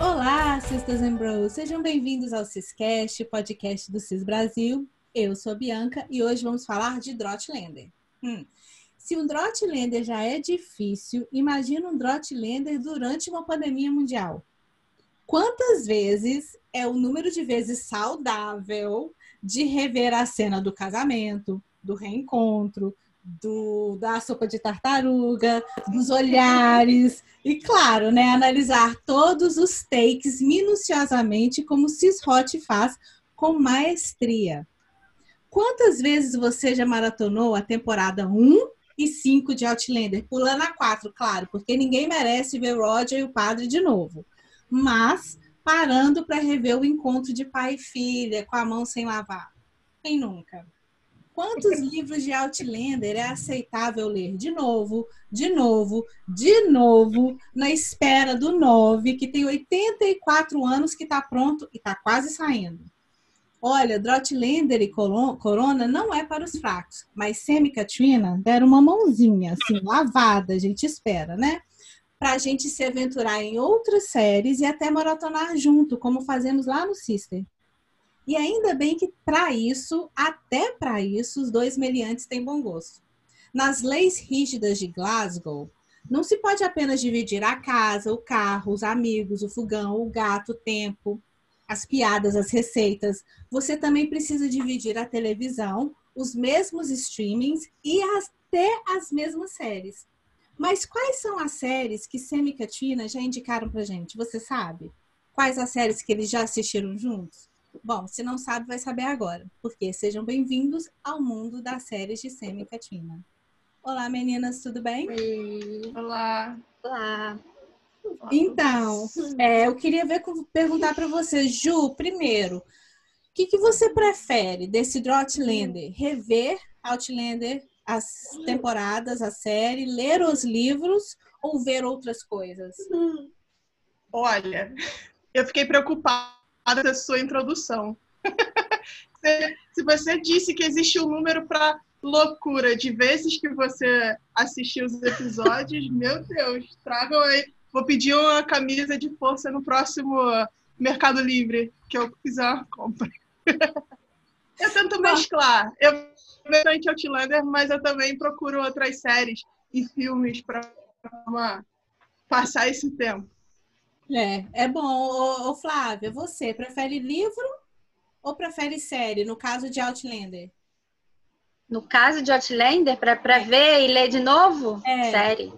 Olá, Sisters and Bros! Sejam bem-vindos ao Ciscast, podcast do Cis Brasil. Eu sou a Bianca e hoje vamos falar de Drotlander. Hum. Se um Drotlander já é difícil, imagina um Drotlander durante uma pandemia mundial. Quantas vezes é o número de vezes saudável de rever a cena do casamento, do reencontro, do, da sopa de tartaruga, dos olhares e, claro, né, analisar todos os takes minuciosamente como Hot faz com maestria. Quantas vezes você já maratonou a temporada 1 e 5 de Outlander? Pulando a 4, claro, porque ninguém merece ver Roger e o padre de novo. Mas parando para rever o encontro de pai e filha com a mão sem lavar. Quem nunca? Quantos livros de Outlander é aceitável ler de novo, de novo, de novo, na espera do 9, que tem 84 anos, que está pronto e está quase saindo? Olha, Drotlander e Corona não é para os fracos, mas Semi e Katrina deram uma mãozinha, assim, lavada, a gente espera, né? Para a gente se aventurar em outras séries e até maratonar junto, como fazemos lá no Sister. E ainda bem que para isso, até para isso, os dois meliantes têm bom gosto. Nas leis rígidas de Glasgow, não se pode apenas dividir a casa, o carro, os amigos, o fogão, o gato, o tempo, as piadas, as receitas. Você também precisa dividir a televisão, os mesmos streamings e até as mesmas séries. Mas quais são as séries que Sam e Katina já indicaram pra gente? Você sabe? Quais as séries que eles já assistiram juntos? Bom, se não sabe, vai saber agora, porque sejam bem-vindos ao mundo das séries de Semi Katina. Olá, meninas, tudo bem? Oi. Olá. Olá. Então, é, eu queria ver, perguntar para você, Ju, primeiro, o que, que você prefere desse Outlander? Rever Outlander, as temporadas, a série, ler os livros ou ver outras coisas? Olha, eu fiquei preocupada da sua introdução. Se você disse que existe um número para loucura de vezes que você assistiu os episódios, meu Deus, tragam aí. Vou pedir uma camisa de força no próximo Mercado Livre que eu fizer uma compra. eu tento mesclar. Eu bastante Outlander, mas eu também procuro outras séries e filmes para passar esse tempo. É, é bom. Ô, ô, Flávia, você prefere livro ou prefere série, no caso de Outlander? No caso de Outlander, para é. ver e ler de novo? É. Série.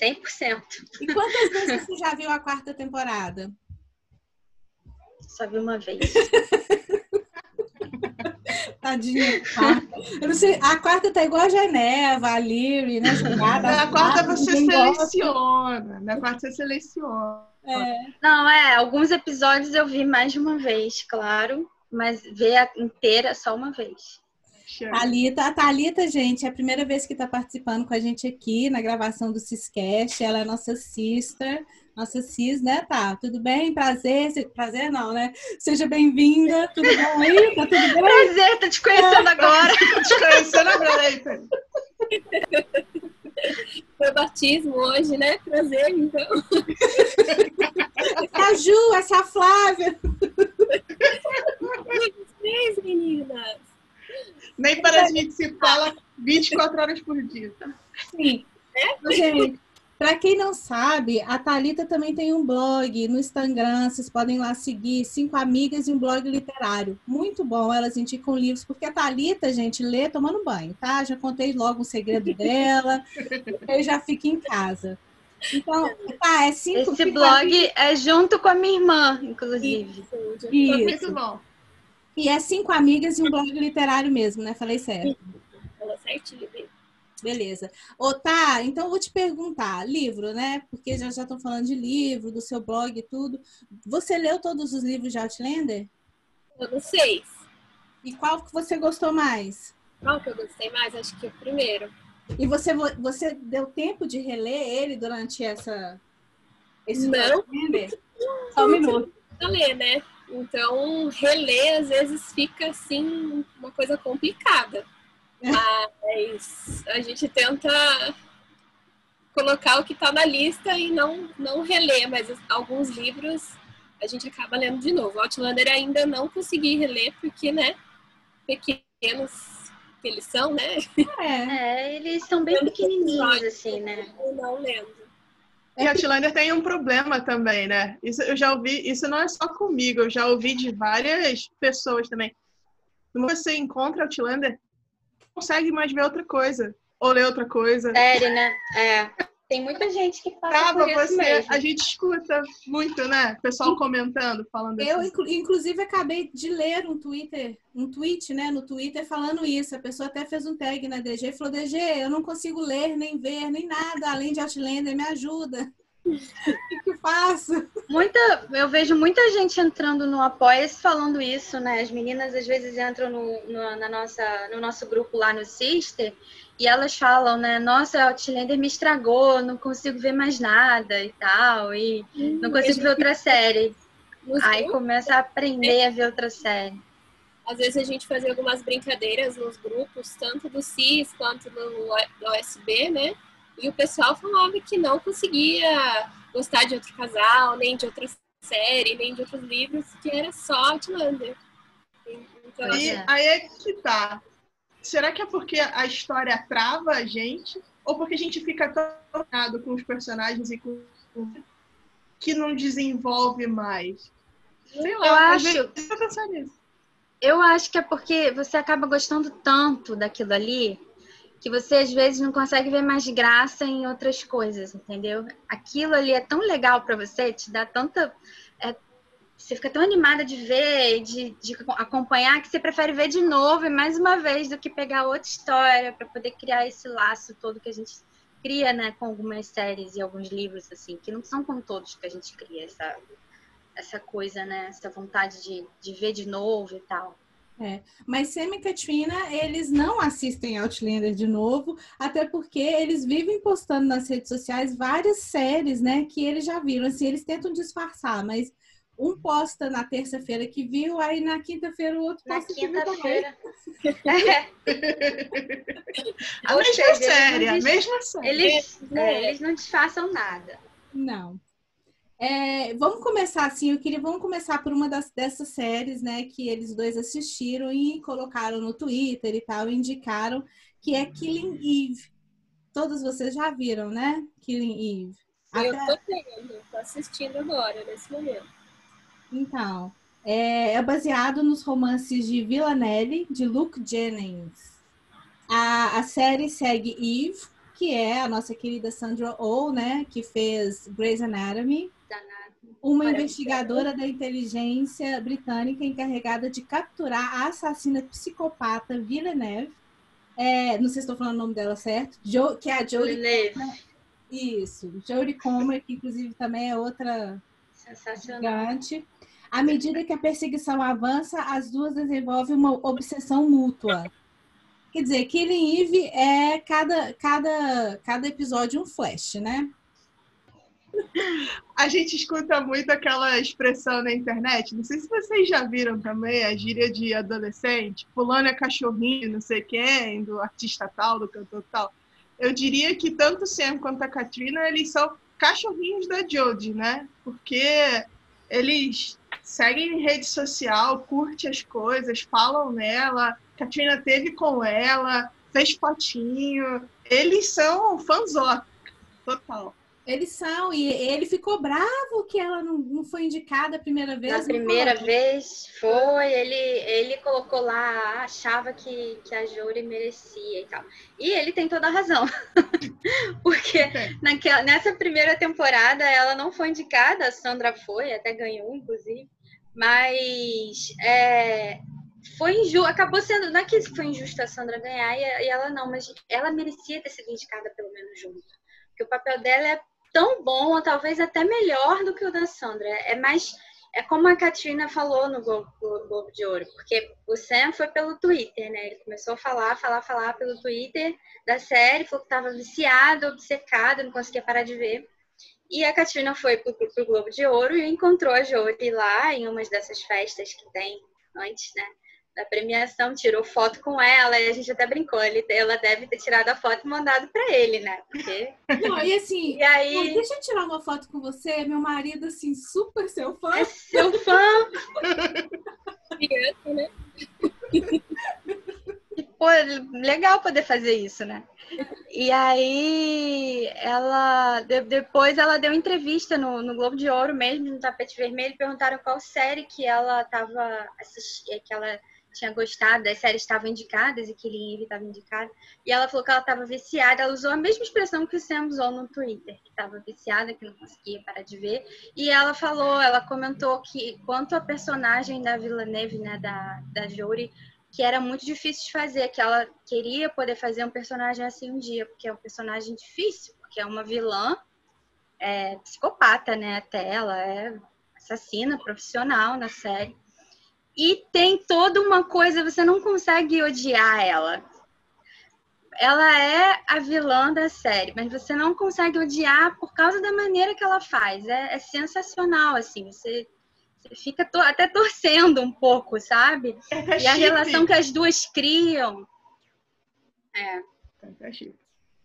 100%. E quantas vezes você já viu a quarta temporada? Só vi uma vez. Tadinha. Eu não sei, a quarta tá igual a Geneva, a Lyri, né? Jogada, Na quarta você seleciona. Na quarta você seleciona. É. Não, é, alguns episódios eu vi mais de uma vez, claro, mas ver a inteira só uma vez. Thalita, a Thalita, gente, é a primeira vez que está participando com a gente aqui na gravação do Ciscast. Ela é nossa sister, nossa cis, né, tá? Tudo bem? Prazer? Prazer não, né? Seja bem-vinda. Tudo bom aí? Tá tudo bem? Prazer, tô te conhecendo agora. tô te conhecendo agora aí, Foi batismo hoje, né? Prazer, então. É a Ju, essa Flávia. Vocês, meninas. Nem para a gente se fala 24 horas por dia. Sim. É? Gente, para quem não sabe, a Talita também tem um blog no Instagram, vocês podem lá seguir, Cinco Amigas e um blog literário. Muito bom, elas indicam livros, porque a Talita, gente, lê tomando banho, tá? Já contei logo o segredo dela, eu já fico em casa. Então, tá, é cinco. Esse blog é junto com a minha irmã, inclusive. Isso. Isso. Muito bom. E é cinco amigas e um blog literário mesmo, né? Falei certo. Falou certinho. Beleza. Ô, tá, então eu vou te perguntar, livro, né? Porque já já estão falando de livro, do seu blog e tudo. Você leu todos os livros de Outlander? Todos seis. E qual que você gostou mais? Qual que eu gostei mais? Acho que o primeiro. E você, você deu tempo de reler ele durante essa... Esse Não. Só um minuto. ler, né? Então, reler às vezes fica assim uma coisa complicada. Mas a gente tenta colocar o que está na lista e não, não reler, mas alguns livros a gente acaba lendo de novo. Outlander ainda não consegui reler, porque, né, pequenos que eles são, né? É, é eles são bem pequenininhos, assim, né? Não lendo. E Outlander tem um problema também, né? Isso eu já ouvi, isso não é só comigo, eu já ouvi de várias pessoas também. Quando você encontra Outlander, consegue mais ver outra coisa. Ou ler outra coisa. Sério, né? É. Tem muita gente que passa por isso você, mesmo. A gente escuta muito, né? Pessoal comentando, falando Eu, assim. inclusive, acabei de ler um Twitter, um tweet, né, no Twitter falando isso. A pessoa até fez um tag na DG e falou, DG, eu não consigo ler, nem ver, nem nada, além de Outlander, me ajuda. O que eu faço? Muita, eu vejo muita gente entrando no Apoia-se falando isso, né? As meninas às vezes entram no, no, na nossa, no nosso grupo lá no Sister e elas falam, né? Nossa, Outlander me estragou, não consigo ver mais nada e tal, e hum, não consigo ver outra série. Aí começa a aprender a ver outra série. Às vezes a gente fazia algumas brincadeiras nos grupos, tanto do CIS quanto no OSB, né? E o pessoal falava que não conseguia gostar de outro casal, nem de outra série, nem de outros livros, que era só Outlander. Então, e é. aí é que tá será que é porque a história trava a gente? Ou porque a gente fica tão com os personagens e com que não desenvolve mais? Sei lá, eu acho, eu pensar nisso. Eu acho que é porque você acaba gostando tanto daquilo ali que você às vezes não consegue ver mais graça em outras coisas, entendeu? Aquilo ali é tão legal para você, te dá tanta é, você fica tão animada de ver, de, de acompanhar, que você prefere ver de novo e mais uma vez do que pegar outra história para poder criar esse laço todo que a gente cria, né, com algumas séries e alguns livros, assim, que não são com todos que a gente cria essa, essa coisa, né, essa vontade de, de ver de novo e tal. É, mas Sam e Katrina, eles não assistem Outlander de novo, até porque eles vivem postando nas redes sociais várias séries, né, que eles já viram, assim, eles tentam disfarçar, mas um posta na terça-feira que viu, aí na quinta-feira o outro posta na quinta-feira. a mesma série, a mesma série. Eles, é, eles não disfarçam nada. Não. É, vamos começar assim, eu queria, vamos começar por uma das, dessas séries, né, que eles dois assistiram e colocaram no Twitter e tal, indicaram, que é Killing Eve. Todos vocês já viram, né? Killing Eve. Eu Até... tô vendo, tô assistindo agora, nesse momento. Então, é, é baseado nos romances de Villanelle, de Luke Jennings. A, a série segue Eve, que é a nossa querida Sandra Oh, né, que fez Grey's Anatomy, uma investigadora da inteligência britânica encarregada de capturar a assassina psicopata Villeneuve. É, não sei se estou falando o nome dela certo, jo, que é a Jodie Comer. Isso, Jodie Comer, que inclusive também é outra gigante. À medida que a perseguição avança, as duas desenvolvem uma obsessão mútua. Quer dizer, Killing Eve é cada, cada, cada episódio um flash, né? A gente escuta muito aquela expressão na internet, não sei se vocês já viram também, a gíria de adolescente, fulano é cachorrinho, não sei quem, do artista tal, do cantor tal. Eu diria que tanto o Sam quanto a Katrina, eles são cachorrinhos da Jodie, né? Porque eles seguem em rede social, curte as coisas, falam nela. Katrina teve com ela, fez fotinho. Eles são fãzó, total. Eles são, e ele ficou bravo que ela não, não foi indicada a primeira vez. Na primeira vez foi, ele, ele colocou lá, achava que, que a Jory merecia e tal. E ele tem toda a razão. Porque naquela, nessa primeira temporada ela não foi indicada, a Sandra foi, até ganhou, inclusive. Mas é, foi injusto, acabou sendo, não é que foi injusto a Sandra ganhar e, e ela não, mas ela merecia ter sido indicada pelo menos junto. Porque o papel dela é tão bom, ou talvez até melhor do que o da Sandra. É mais. É como a Katrina falou no Globo, Globo de Ouro, porque o Sam foi pelo Twitter, né? Ele começou a falar, falar, falar pelo Twitter da série, falou que estava viciado, obcecado, não conseguia parar de ver. E a Katrina foi pro, pro, Globo de Ouro e encontrou a Jory lá em umas dessas festas que tem antes, né? Da premiação, tirou foto com ela, e a gente até brincou, ele, ela deve ter tirado a foto e mandado para ele, né? Porque... Não, e assim, e aí... deixa eu tirar uma foto com você, meu marido, assim, super seu fã. É seu fã! Criança, né? Pô, legal poder fazer isso, né? E aí, ela depois ela deu entrevista no, no Globo de Ouro mesmo, no tapete vermelho, perguntaram qual série que ela estava assistindo, que ela tinha gostado, as séries estavam indicadas e que Eve estava indicada. E ela falou que ela estava viciada. Ela usou a mesma expressão que o Sam usou no Twitter, que estava viciada, que não conseguia parar de ver. E ela falou, ela comentou que quanto a personagem da Vila Neve, né, da, da Jory, que era muito difícil de fazer, que ela queria poder fazer um personagem assim um dia, porque é um personagem difícil, porque é uma vilã é, psicopata, né? Até ela é assassina profissional na série. E tem toda uma coisa, você não consegue odiar ela. Ela é a vilã da série, mas você não consegue odiar por causa da maneira que ela faz. É, é sensacional, assim. Você, você fica to até torcendo um pouco, sabe? É e a relação que as duas criam. É.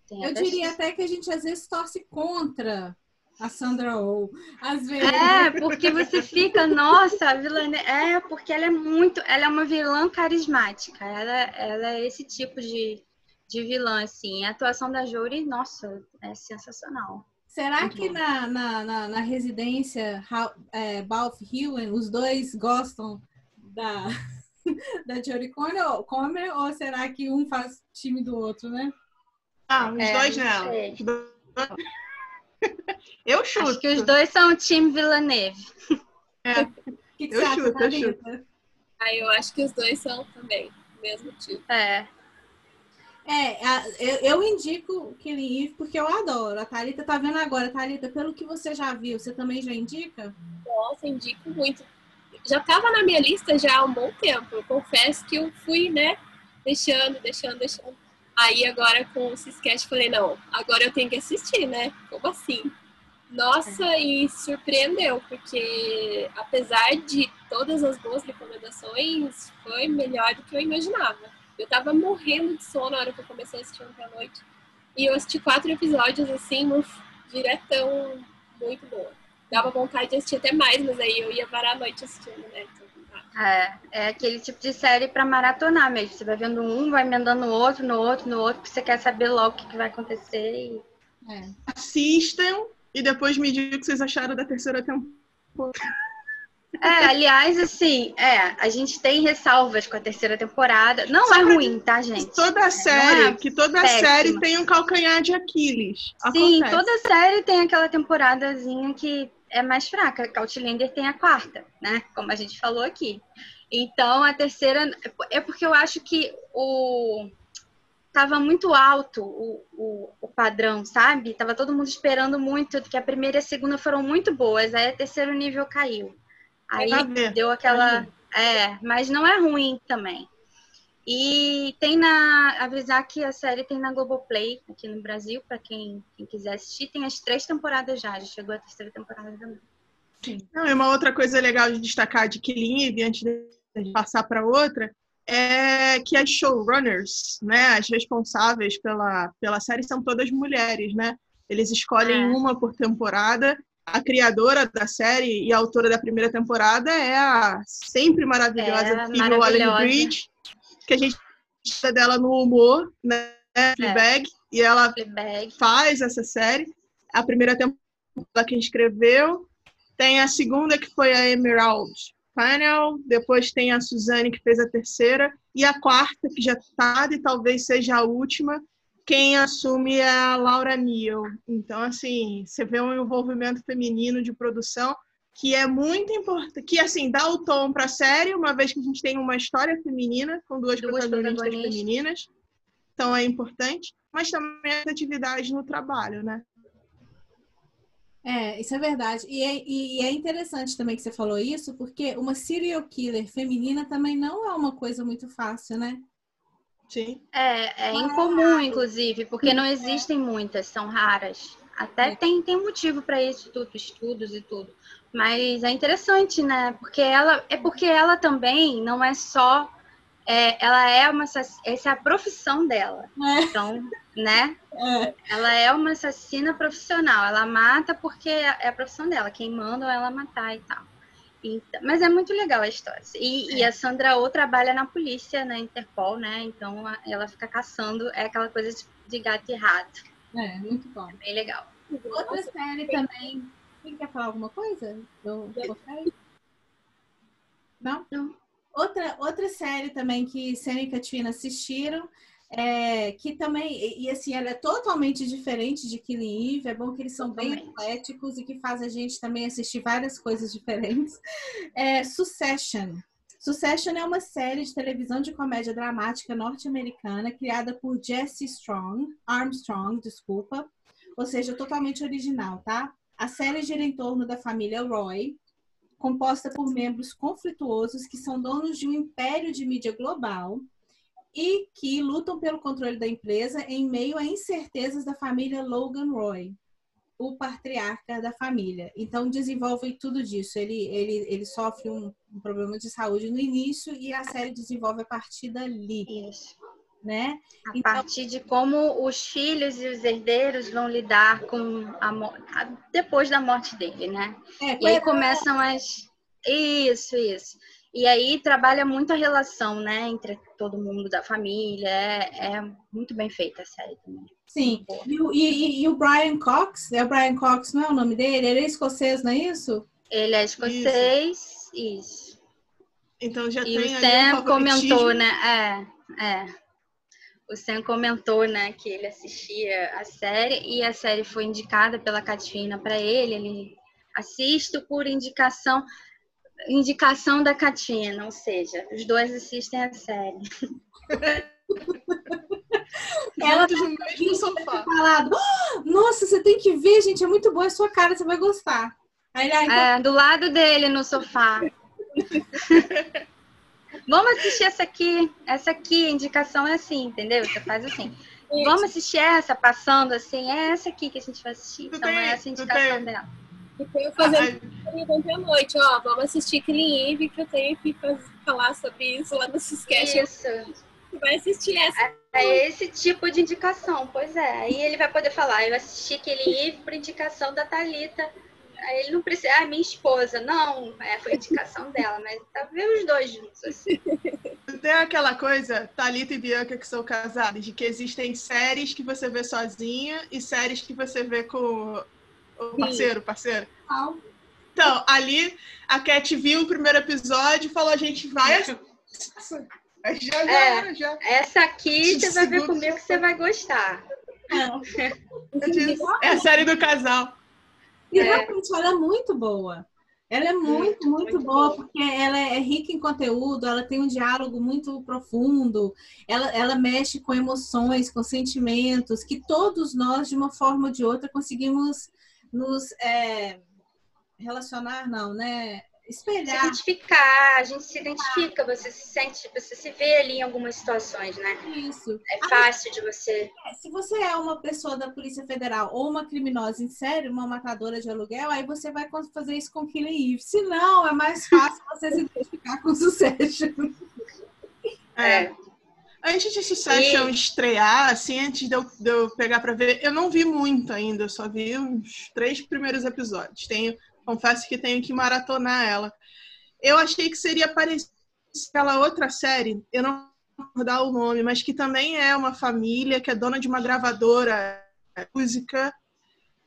Eu diria até que a gente às vezes torce contra a Sandra Oh. Às vezes. É, porque você fica, nossa, a vilã. É, porque ela é muito. Ela é uma vilã carismática. Ela, ela é esse tipo de, de vilã, assim. A atuação da Jory, nossa, é sensacional. Será muito que na, na, na, na, residência é, Balf Hewen, os dois gostam da, da Jory Comer ou será que um faz time do outro, né? Ah, os é, dois não. Eu chuto. Acho que os dois são o time Villeneuve. É. Que que eu chuto, eu chuto. Ah, eu acho que os dois são também, mesmo tipo. É. É, eu, eu indico Killing Eve porque eu adoro. A Thalita tá vendo agora. Thalita, pelo que você já viu, você também já indica? Nossa, indico muito. Já tava na minha lista já há um bom tempo. Eu confesso que eu fui, né, deixando, deixando, deixando. Aí agora com o Ciscast falei, não, agora eu tenho que assistir, né? Como assim? Nossa, é. e surpreendeu, porque apesar de todas as boas recomendações, foi melhor do que eu imaginava. Eu tava morrendo de sono na hora que eu comecei a assistir ontem à noite. E eu assisti quatro episódios, assim, diretão, muito boa. Dava vontade de assistir até mais, mas aí eu ia parar a noite assistindo, né? Então, é, é aquele tipo de série para maratonar mesmo. Você vai vendo um, vai emendando no outro, no outro, no outro, porque você quer saber logo o que, que vai acontecer. E... É. Assistam e depois me digam o que vocês acharam da terceira temporada. É, aliás, assim, é, a gente tem ressalvas com a terceira temporada. Não é ruim, tá, gente? Toda é, série, é que toda péssima. série tem um calcanhar de Aquiles. Sim, Acontece. toda série tem aquela temporadazinha que é mais fraca. Outlander tem a quarta, né? Como a gente falou aqui. Então, a terceira é porque eu acho que o tava muito alto o, o, o, padrão, sabe? Tava todo mundo esperando muito, que a primeira e a segunda foram muito boas, aí o terceiro nível caiu. Aí deu aquela. É, mas não é ruim também. E tem na. Avisar que a série tem na Globoplay aqui no Brasil, para quem, quem, quiser assistir. Tem as três temporadas já, já chegou a terceira temporada também. Sim. Não, e uma outra coisa legal de destacar de Killing Eve, antes de passar para outra, é que as showrunners, né, as responsáveis pela, pela série, são todas mulheres, né? Eles escolhem é. uma por temporada. A criadora da série e a autora da primeira temporada é a sempre maravilhosa é, Phoebe Waller-Bridge que a gente dela no humor, né? Fleabag, é. e ela Fleabag. faz essa série. A primeira temporada que escreveu. Tem a segunda, que foi a Emerald Panel. Depois tem a Suzane, que fez a terceira. E a quarta, que já está e talvez seja a última. Quem assume é a Laura Neal. Então, assim, você vê um envolvimento feminino de produção que é muito importante, que assim dá o tom para a série, uma vez que a gente tem uma história feminina com duas, duas protagonistas, protagonistas femininas, então é importante, mas também as atividades no trabalho, né? É, isso é verdade. E é, e é interessante também que você falou isso, porque uma serial killer feminina também não é uma coisa muito fácil, né? Sim. É, é incomum, inclusive, porque não existem muitas, são raras. Até é. tem, tem motivo para isso tudo, estudos e tudo. Mas é interessante, né? Porque ela é porque ela também não é só é, ela é uma essa é a profissão dela. É. Então, né? É. Ela é uma assassina profissional. Ela mata porque é a profissão dela. Quem manda ela matar e tal. Então, mas é muito legal a história. E, é. e, a Sandra Oh trabalha na polícia, na Interpol, né? Então ela fica caçando, é aquela coisa de gato e rato. É, muito bom. É bem legal. Outra série também. Quem quer falar alguma coisa? Eu, eu Não? Não. Outra, outra série também que Senna e Katrina assistiram, é, que também, e assim, ela é totalmente diferente de Killing Eve, é bom que eles são totalmente. bem ecléticos e que faz a gente também assistir várias coisas diferentes. É Succession. Succession é uma série de televisão de comédia dramática norte-americana criada por Jesse Strong, Armstrong, desculpa, ou seja, totalmente original, tá? A série gira em torno da família Roy, composta por membros conflituosos que são donos de um império de mídia global e que lutam pelo controle da empresa em meio a incertezas da família Logan Roy, o patriarca da família. Então desenvolve tudo disso. Ele, ele, ele sofre um, um problema de saúde no início e a série desenvolve a partir dali. Isso né? A então, partir de como os filhos e os herdeiros vão lidar com a, a depois da morte dele, né? É, e aí começam as isso, isso. E aí trabalha muito a relação, né, entre todo mundo da família. É, é muito bem feita a série também. Sim. E, e, e, o Brian Cox, é o Brian Cox, não é o nome dele? Ele é escocês, não é isso? Ele é escocês, isso. isso. Então já e tem o Sam comentou, né? É, é o Sam comentou, né, que ele assistia a série e a série foi indicada pela Katina para ele. Ele assiste por indicação indicação da Katina, ou seja, os dois assistem a série. Ela no mesmo sofá. Falado, oh, nossa, você tem que ver, gente, é muito boa, é sua cara, você vai gostar. Aí, aí, é, do lado dele no sofá. Vamos assistir essa aqui, essa aqui, a indicação é assim, entendeu? Você faz assim. Vamos assistir essa, passando assim, é essa aqui que a gente vai assistir. então é essa a indicação dela. E eu fazendo ontem à noite, ó, vamos assistir Killing Eve, que eu tenho que falar sobre isso lá no Ciscast. Isso. Você vai assistir essa. É, é, esse tipo de indicação, pois é. Aí ele vai poder falar, eu assisti Killing Eve por indicação da Thalita ele não precisa, ah, minha esposa. Não, é, foi indicação dela, mas tá vendo os dois juntos, assim. Tem aquela coisa, Thalita e Bianca, que são casadas, de que existem séries que você vê sozinha e séries que você vê com o parceiro, parceiro. Então, ali a Cat viu o primeiro episódio e falou: a gente vai. Já, já, é, já. Essa aqui você vai ver comigo que você vai gostar. É. é a série do casal. E é. realmente ela é muito boa. Ela é muito, muito, muito boa, porque ela é rica em conteúdo, ela tem um diálogo muito profundo, ela, ela mexe com emoções, com sentimentos, que todos nós, de uma forma ou de outra, conseguimos nos é, relacionar, não, né? Espelhar. Se identificar, a gente se identifica, você se sente, você se vê ali em algumas situações, né? Isso. É fácil de você. É, se você é uma pessoa da Polícia Federal ou uma criminosa em série, uma matadora de aluguel, aí você vai fazer isso com Killing Eve. Se não, é mais fácil você se identificar com o sucesso. É. Antes de Succession e... estrear, assim, antes de eu, de eu pegar para ver, eu não vi muito ainda, eu só vi os três primeiros episódios. Tenho confesso que tenho que maratonar ela. Eu achei que seria parecida aquela outra série, eu não vou dar o nome, mas que também é uma família que é dona de uma gravadora música,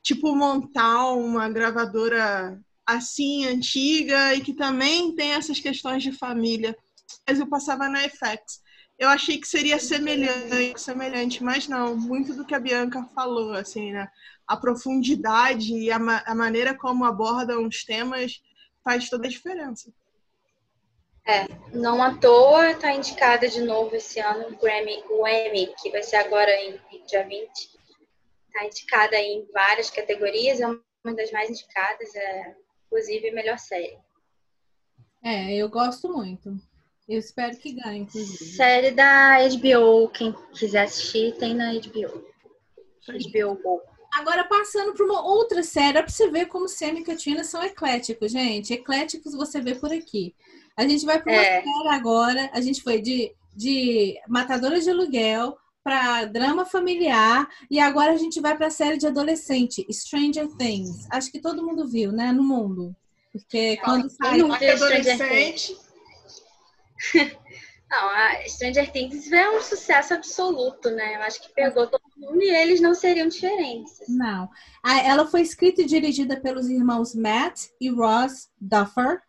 tipo montar uma gravadora assim antiga e que também tem essas questões de família. Mas eu passava na FX. Eu achei que seria semelhante, semelhante, mas não, muito do que a Bianca falou, assim, né? A profundidade e a, ma a maneira como abordam os temas faz toda a diferença. É, não à toa está indicada de novo esse ano o Grammy, o Emmy, que vai ser agora em dia 20. Está indicada em várias categorias, é uma das mais indicadas, é inclusive melhor série. É, eu gosto muito. Eu espero que ganhe, inclusive. Série da HBO, quem quiser assistir, tem na HBO. HBO Go. Agora, passando para uma outra série, para você ver como Sam e são ecléticos, gente. Ecléticos você vê por aqui. A gente vai para uma é. série agora. A gente foi de de matadora de aluguel para drama familiar e agora a gente vai para a série de adolescente, Stranger Things. Acho que todo mundo viu, né, no mundo. Porque quando sai adolescente Não, a Stranger Things é um sucesso absoluto, né? Eu acho que pegou todo mundo e eles não seriam diferentes. Não. Ela foi escrita e dirigida pelos irmãos Matt e Ross Duffer,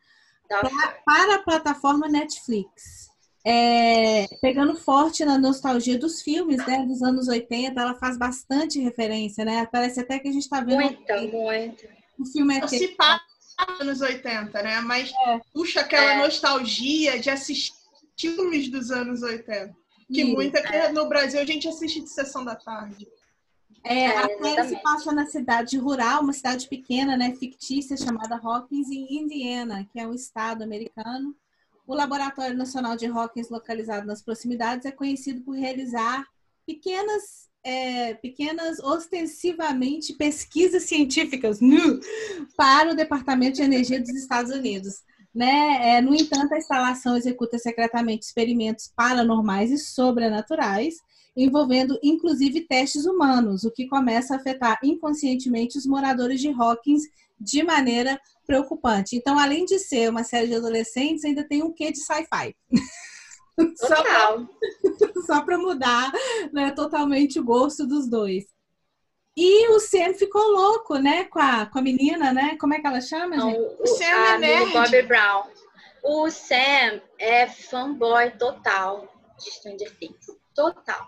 Duffer. Pra, para a plataforma Netflix. É, pegando forte na nostalgia dos filmes, né, dos anos 80, ela faz bastante referência, né? Parece até que a gente está vendo. Muita, muito. O filme é. Se passa anos 80, né? Mas é. puxa aquela é. nostalgia de assistir filmes dos anos 80. Que Isso, muita que no Brasil a gente assiste de sessão da tarde. É, a série se passa na cidade rural, uma cidade pequena, né, fictícia, chamada Hawkins, em Indiana, que é um estado americano. O Laboratório Nacional de Hawkins, localizado nas proximidades, é conhecido por realizar pequenas, é, pequenas ostensivamente pesquisas científicas para o Departamento de Energia dos Estados Unidos. Né? É, no entanto, a instalação executa secretamente experimentos paranormais e sobrenaturais, envolvendo inclusive testes humanos, o que começa a afetar inconscientemente os moradores de Hawkins de maneira preocupante. Então, além de ser uma série de adolescentes, ainda tem um quê de sci-fi. Só para mudar né, totalmente o gosto dos dois. E o Sam ficou louco, né, com a, com a menina, né? Como é que ela chama, Não, gente? O, o Sam é nerd. Bobby Brown. O Sam é fanboy total de Stranger Things. Total.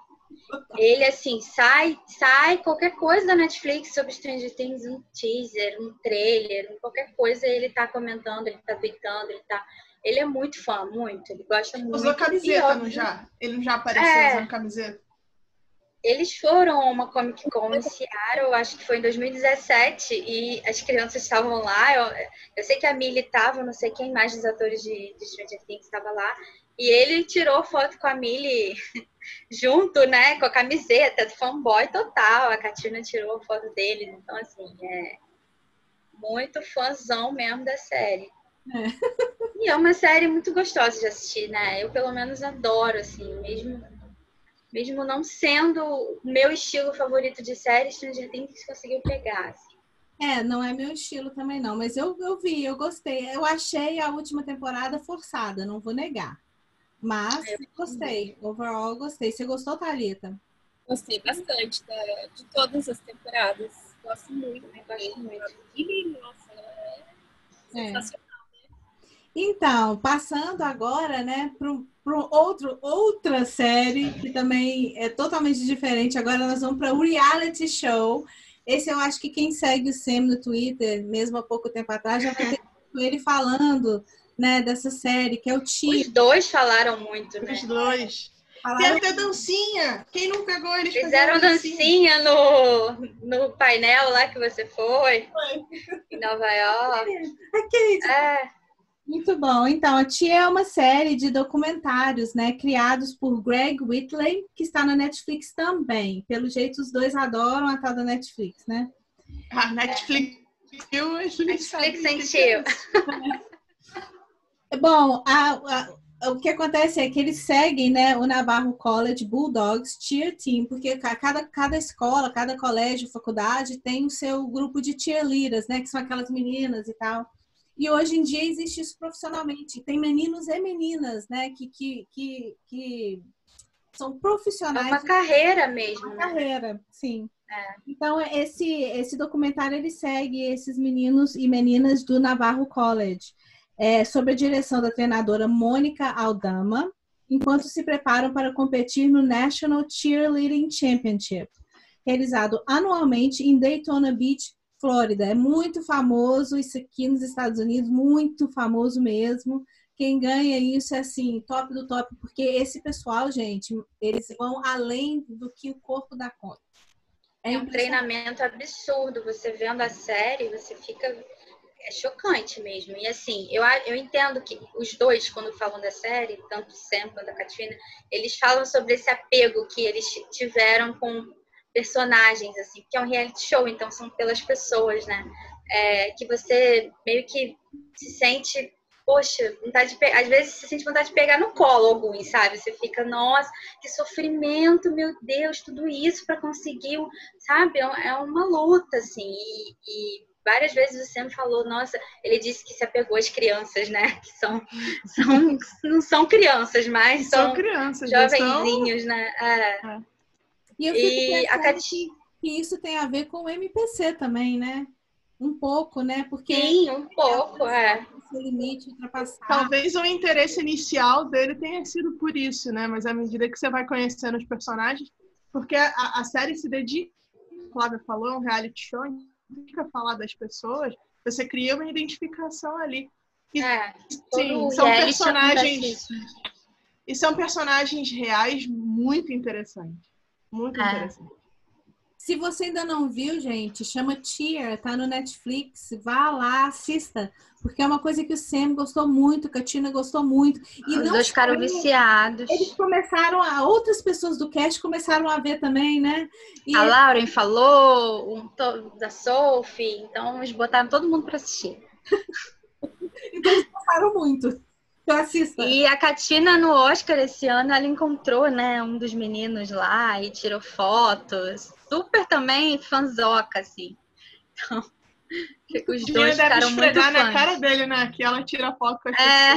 Ele, assim, sai, sai qualquer coisa da Netflix sobre Stranger Things, um teaser, um trailer, qualquer coisa, ele tá comentando, ele tá tweetando, ele tá... Ele é muito fã, muito. Ele gosta muito. Usou camiseta, não já? Ele não já apareceu é, usando camiseta? Eles foram a uma Comic Con em Seattle, acho que foi em 2017, e as crianças estavam lá. Eu, eu sei que a Millie estava, não sei quem mais dos atores de, de Stranger Things estava lá. E ele tirou foto com a Millie junto, né, com a camiseta, fanboy total. A Katina tirou foto deles. Então, assim, é muito fãzão mesmo da série. É. E é uma série muito gostosa de assistir, né? Eu, pelo menos, adoro, assim, mesmo mesmo não sendo o meu estilo favorito de série, Stranger Things conseguiu pegar. Assim. É, não é meu estilo também não, mas eu, eu vi, eu gostei. Eu achei a última temporada forçada, não vou negar. Mas é, gostei, overall gostei. Você gostou, Thalita? Gostei bastante da, de todas as temporadas. Gosto muito, né? Gosto muito. E, nossa, é, é. sensacional. Então, passando agora, né, para outro outra série que também é totalmente diferente. Agora nós vamos para o reality show. Esse eu acho que quem segue o Sam no Twitter, mesmo há pouco tempo atrás, já vai ter ele falando, né, dessa série que é o Tio. Os dois falaram muito, né? Os dois. Falaram... Tem até dancinha. Quem não pegou eles fizeram dancinha, dancinha no, no painel lá que você foi, foi. em Nova York. É, é. Muito bom. Então, a Tia é uma série de documentários, né, criados por Greg Whitley, que está na Netflix também. Pelo jeito, os dois adoram a tal da Netflix, né? A Netflix. Eu, Netflix sentiu. Bom, a, a, o que acontece é que eles seguem, né, o Navarro College Bulldogs Cheer Team, porque cada, cada escola, cada colégio, faculdade tem o seu grupo de cheerleaders, né, que são aquelas meninas e tal. E hoje em dia existe isso profissionalmente. Tem meninos e meninas, né, que, que, que, que são profissionais. É uma carreira mesmo. Uma né? carreira, sim. É. Então, esse, esse documentário ele segue esses meninos e meninas do Navarro College, é, sob a direção da treinadora Mônica Aldama, enquanto se preparam para competir no National Cheerleading Championship, realizado anualmente em Daytona Beach, Flórida. É muito famoso isso aqui nos Estados Unidos, muito famoso mesmo. Quem ganha isso é assim, top do top, porque esse pessoal, gente, eles vão além do que o corpo dá conta. É um treinamento absurdo. Você vendo a série, você fica. É chocante mesmo. E assim, eu, eu entendo que os dois, quando falam da série, tanto o Sam quanto a Katrina, eles falam sobre esse apego que eles tiveram com personagens, assim, porque é um reality show, então são pelas pessoas, né? É, que você meio que se sente poxa, vontade de às vezes você sente vontade de pegar no colo alguns, sabe? Você fica, nossa, que sofrimento, meu Deus, tudo isso para conseguir, sabe? É, é uma luta, assim. E, e várias vezes você me falou, nossa, ele disse que se apegou às crianças, né? Que são, são não são crianças, mas são, são crianças, jovenzinhos, né? É. É. E eu fico e a Cati... que isso tem a ver com o MPC também, né? Um pouco, né? Porque Sim, um pouco, é. limite ultrapassado. Talvez o interesse inicial dele tenha sido por isso, né? Mas à medida que você vai conhecendo os personagens, porque a, a série se dedica, a Flávia falou, é um reality show, fica falar das pessoas, você cria uma identificação ali. E, é, sim, são personagens. E são personagens reais muito interessantes. Muito é. interessante. Se você ainda não viu, gente, chama Tear, tá no Netflix. Vá lá, assista. Porque é uma coisa que o Sam gostou muito, que a Tina gostou muito. E Os dois ficaram viciados. Eles começaram a. Outras pessoas do cast começaram a ver também, né? E... A Lauren falou, um, da Sophie, então eles botaram todo mundo para assistir. então eles gostaram muito. Assista. E a Katina no Oscar esse ano, ela encontrou, né, um dos meninos lá e tirou fotos. Super também fanzoca, assim. Então, os dois ficaram muito fãs. na cara dele, né, que ela tira foto com a é...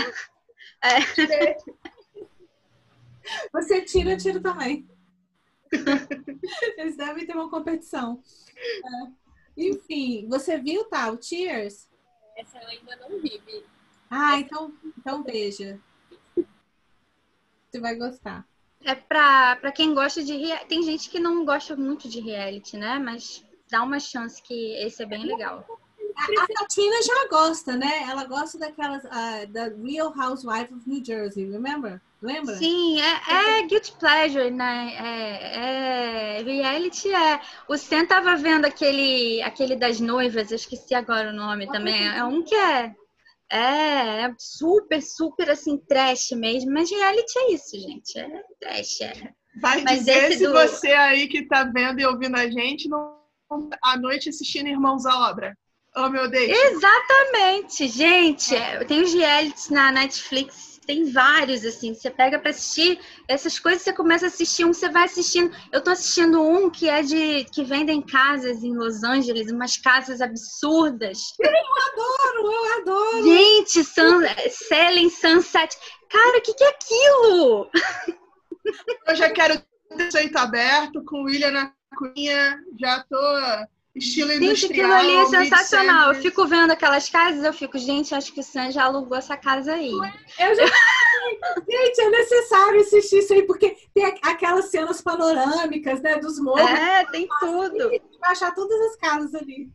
é. Você tira, eu tiro também. Eles devem ter uma competição. É. Enfim, você viu, tal, tá, Cheers? Essa eu ainda não vi, ah, então, então veja. Você vai gostar. É pra, pra quem gosta de reality. Tem gente que não gosta muito de reality, né? Mas dá uma chance que esse é bem legal. A, a já gosta, né? Ela gosta daquelas uh, da Real Housewife of New Jersey, remember? Lembra? Sim, é, é guilty pleasure, né? É, é, reality é. O Sam tava vendo aquele, aquele das noivas, eu esqueci agora o nome também. É um que é é, é super, super assim, trash mesmo. Mas reality é isso, gente. É trash. É. Vai mas dizer se do... você aí que tá vendo e ouvindo a gente, não à noite assistindo Irmãos à Obra. Oh, meu Deus. Exatamente, gente. Tem os realities na Netflix tem vários, assim, você pega para assistir, essas coisas você começa a assistir um, você vai assistindo. Eu tô assistindo um que é de. que vendem casas em Los Angeles, umas casas absurdas. Eu adoro, eu adoro! Gente, sun, Selling Sunset. Cara, o que, que é aquilo? Eu já quero ter feito aberto com o William na cunha, já tô Estilo industrial. Gente, aquilo ali é sensacional. Eu fico vendo aquelas casas, eu fico, gente, acho que o Sam já alugou essa casa aí. Eu já... gente, é necessário assistir isso aí, porque tem aquelas cenas panorâmicas, né, dos morros. É, tem tudo. Vai achar todas as casas ali.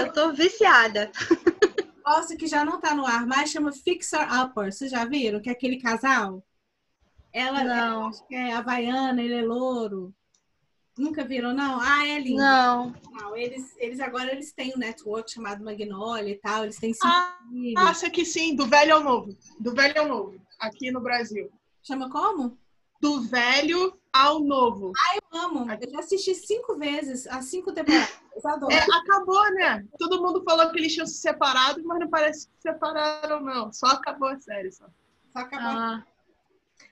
Eu tô viciada. Nossa, que já não tá no ar, mas chama Fixer Upper. Vocês já viram? Que é aquele casal? Ela, não. é havaiana, ele é louro. Nunca viram, não? Ah, é lindo. Não. não. Eles, eles agora eles têm um network chamado Magnolia e tal. Eles têm ah, Acha que sim, do velho ao novo. Do velho ao novo, aqui no Brasil. Chama como? Do velho ao novo. Ah, eu amo. Eu já assisti cinco vezes, as cinco temporadas. É, acabou, né? Todo mundo falou que eles tinham se separado, mas não parece que se separaram, não. Só acabou a série, só. Só acabou. Ah.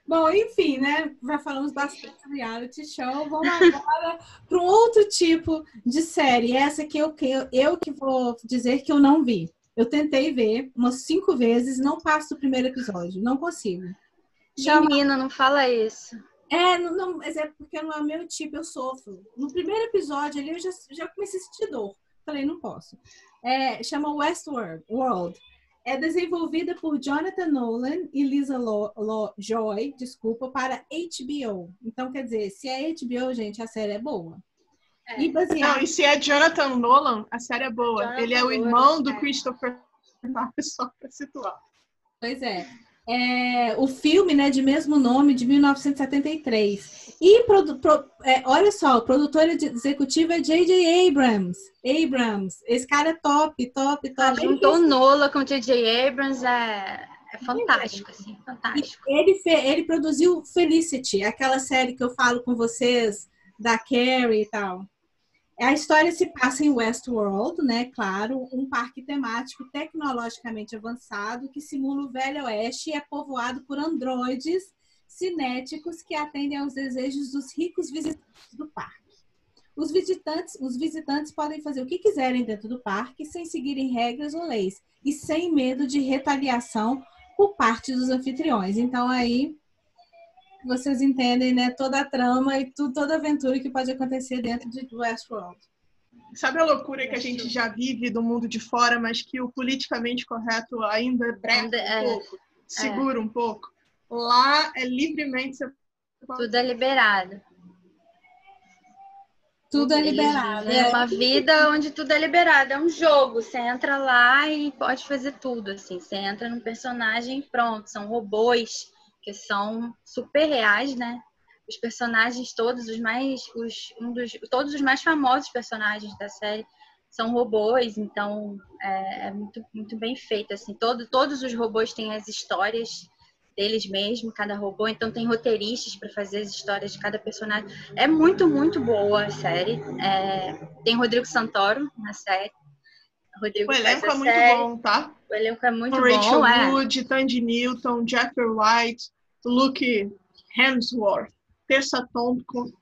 Bom, enfim, né? Já falamos bastante de reality show. Vamos agora para um outro tipo de série. Essa que eu, que eu, eu que vou dizer que eu não vi. Eu tentei ver umas cinco vezes, não passo do primeiro episódio, não consigo. Chama... Menina, não fala isso. É, não, não, mas é porque não é o meu tipo, eu sofro. No primeiro episódio ali eu já, já comecei a sentir dor. Falei, não posso. É, chama Westworld. World é desenvolvida por Jonathan Nolan e Lisa Lo, Lo, Joy, desculpa, para HBO. Então, quer dizer, se é HBO, gente, a série é boa. É. E baseado... Não, e se é Jonathan Nolan, a série é boa. Jonathan Ele é o irmão do é. Christopher Nolan, só para situar. Pois é. É, o filme né, de mesmo nome, de 1973. E produ, pro, é, olha só, o produtor executivo é J.J. Abrams. Abrams, esse cara é top, top, top. Ah, juntou Nola com J.J. Abrams é, é fantástico, assim, fantástico. Ele, fe, ele produziu Felicity, aquela série que eu falo com vocês, da Carrie e tal. A história se passa em Westworld, né? Claro, um parque temático tecnologicamente avançado que simula o Velho Oeste e é povoado por androides cinéticos que atendem aos desejos dos ricos visitantes do parque. Os visitantes, os visitantes podem fazer o que quiserem dentro do parque sem seguirem regras ou leis e sem medo de retaliação por parte dos anfitriões. Então aí vocês entendem, né, toda a trama e tu, toda a aventura que pode acontecer dentro de Westworld. Sabe a loucura que a gente já vive do mundo de fora, mas que o politicamente correto ainda brenda um é, pouco, segura é. um pouco? Lá é livremente tudo é liberado. Tudo é liberado. É uma vida onde tudo é liberado. É um jogo. Você entra lá e pode fazer tudo. Assim, você entra num personagem pronto. São robôs que são super reais, né? Os personagens todos, os mais, os, um dos, todos os mais famosos personagens da série são robôs, então é, é muito, muito bem feito. Assim, todo, todos os robôs têm as histórias deles mesmo, cada robô. Então tem roteiristas para fazer as histórias de cada personagem. É muito, muito boa a série. É, tem Rodrigo Santoro na série. Rodrigo o elenco é muito série. bom, tá? O elenco é muito bom. Rachel é. Wood, Tandy Newton, Jeffrey White, Luke Hemsworth, Tessa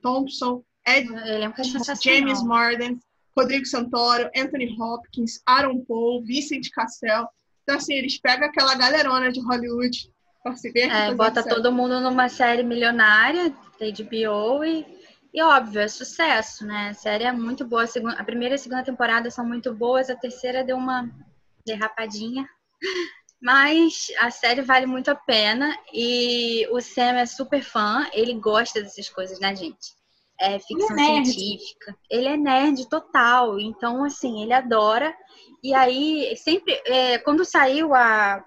Thompson, Ed, é James Marden, Rodrigo Santoro, Anthony Hopkins, Aaron Paul, Vincent Cassel. Então, assim, eles pegam aquela galerona de Hollywood. É, bota todo mundo numa série milionária da HBO e, e, óbvio, é sucesso, né? A série é muito boa. A, segunda, a primeira e a segunda temporada são muito boas, a terceira deu uma derrapadinha. Mas a série vale muito a pena e o Sam é super fã, ele gosta dessas coisas, né, gente? É ficção ele é científica. Ele é nerd total, então assim, ele adora. E aí, sempre, é, quando saiu a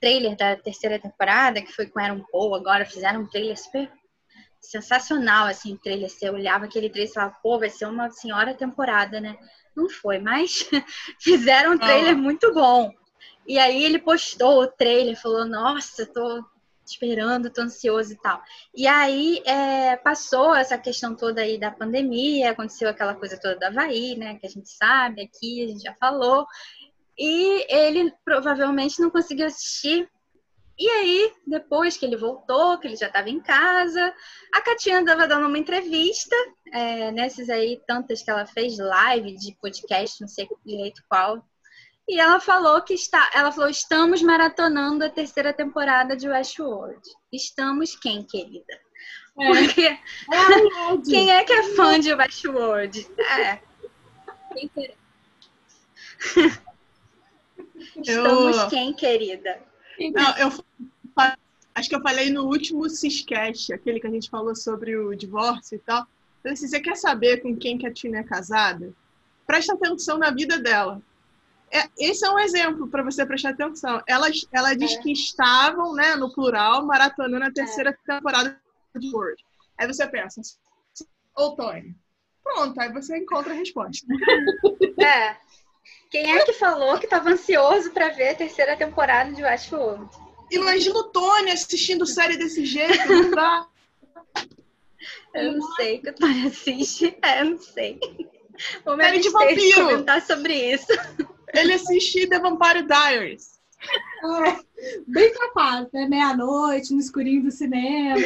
trailer da terceira temporada, que foi com Aaron Paul, agora fizeram um trailer super sensacional, assim, trailer. Você olhava aquele trailer e falava, pô, vai ser uma senhora temporada, né? Não foi, mas fizeram um trailer muito bom. E aí ele postou o trailer, falou, nossa, tô esperando, tô ansioso e tal. E aí é, passou essa questão toda aí da pandemia, aconteceu aquela coisa toda da Havaí, né? Que a gente sabe aqui, a gente já falou. E ele provavelmente não conseguiu assistir. E aí, depois que ele voltou, que ele já estava em casa, a Katinha estava dando uma entrevista, é, nessas aí, tantas que ela fez live de podcast, não sei direito qual, e ela falou que está, ela falou, estamos maratonando a terceira temporada de Westworld. Estamos quem, querida? É. Porque é quem é que é fã de Westworld? É. Estamos eu... quem, querida? Não, eu acho que eu falei no último Ciscast, aquele que a gente falou sobre o divórcio e tal. Então, se você quer saber com quem que a Tina é casada, presta atenção na vida dela é, esse é um exemplo para você prestar atenção. Ela, ela diz é. que estavam, né, no plural, maratonando a terceira é. temporada de Word. Aí você pensa, ou Tony. Pronto, aí você encontra a resposta. É. Quem é que falou que estava ansioso para ver a terceira temporada de Westworld? Imagina o Tony assistindo série desse jeito, não dá. Eu não sei que o Tony assiste. É, eu não sei. Vamos série de vampiro. comentar sobre isso. Ele assistiu The Vampire Diaries. É, bem capaz, né? Meia-noite, no escurinho do cinema,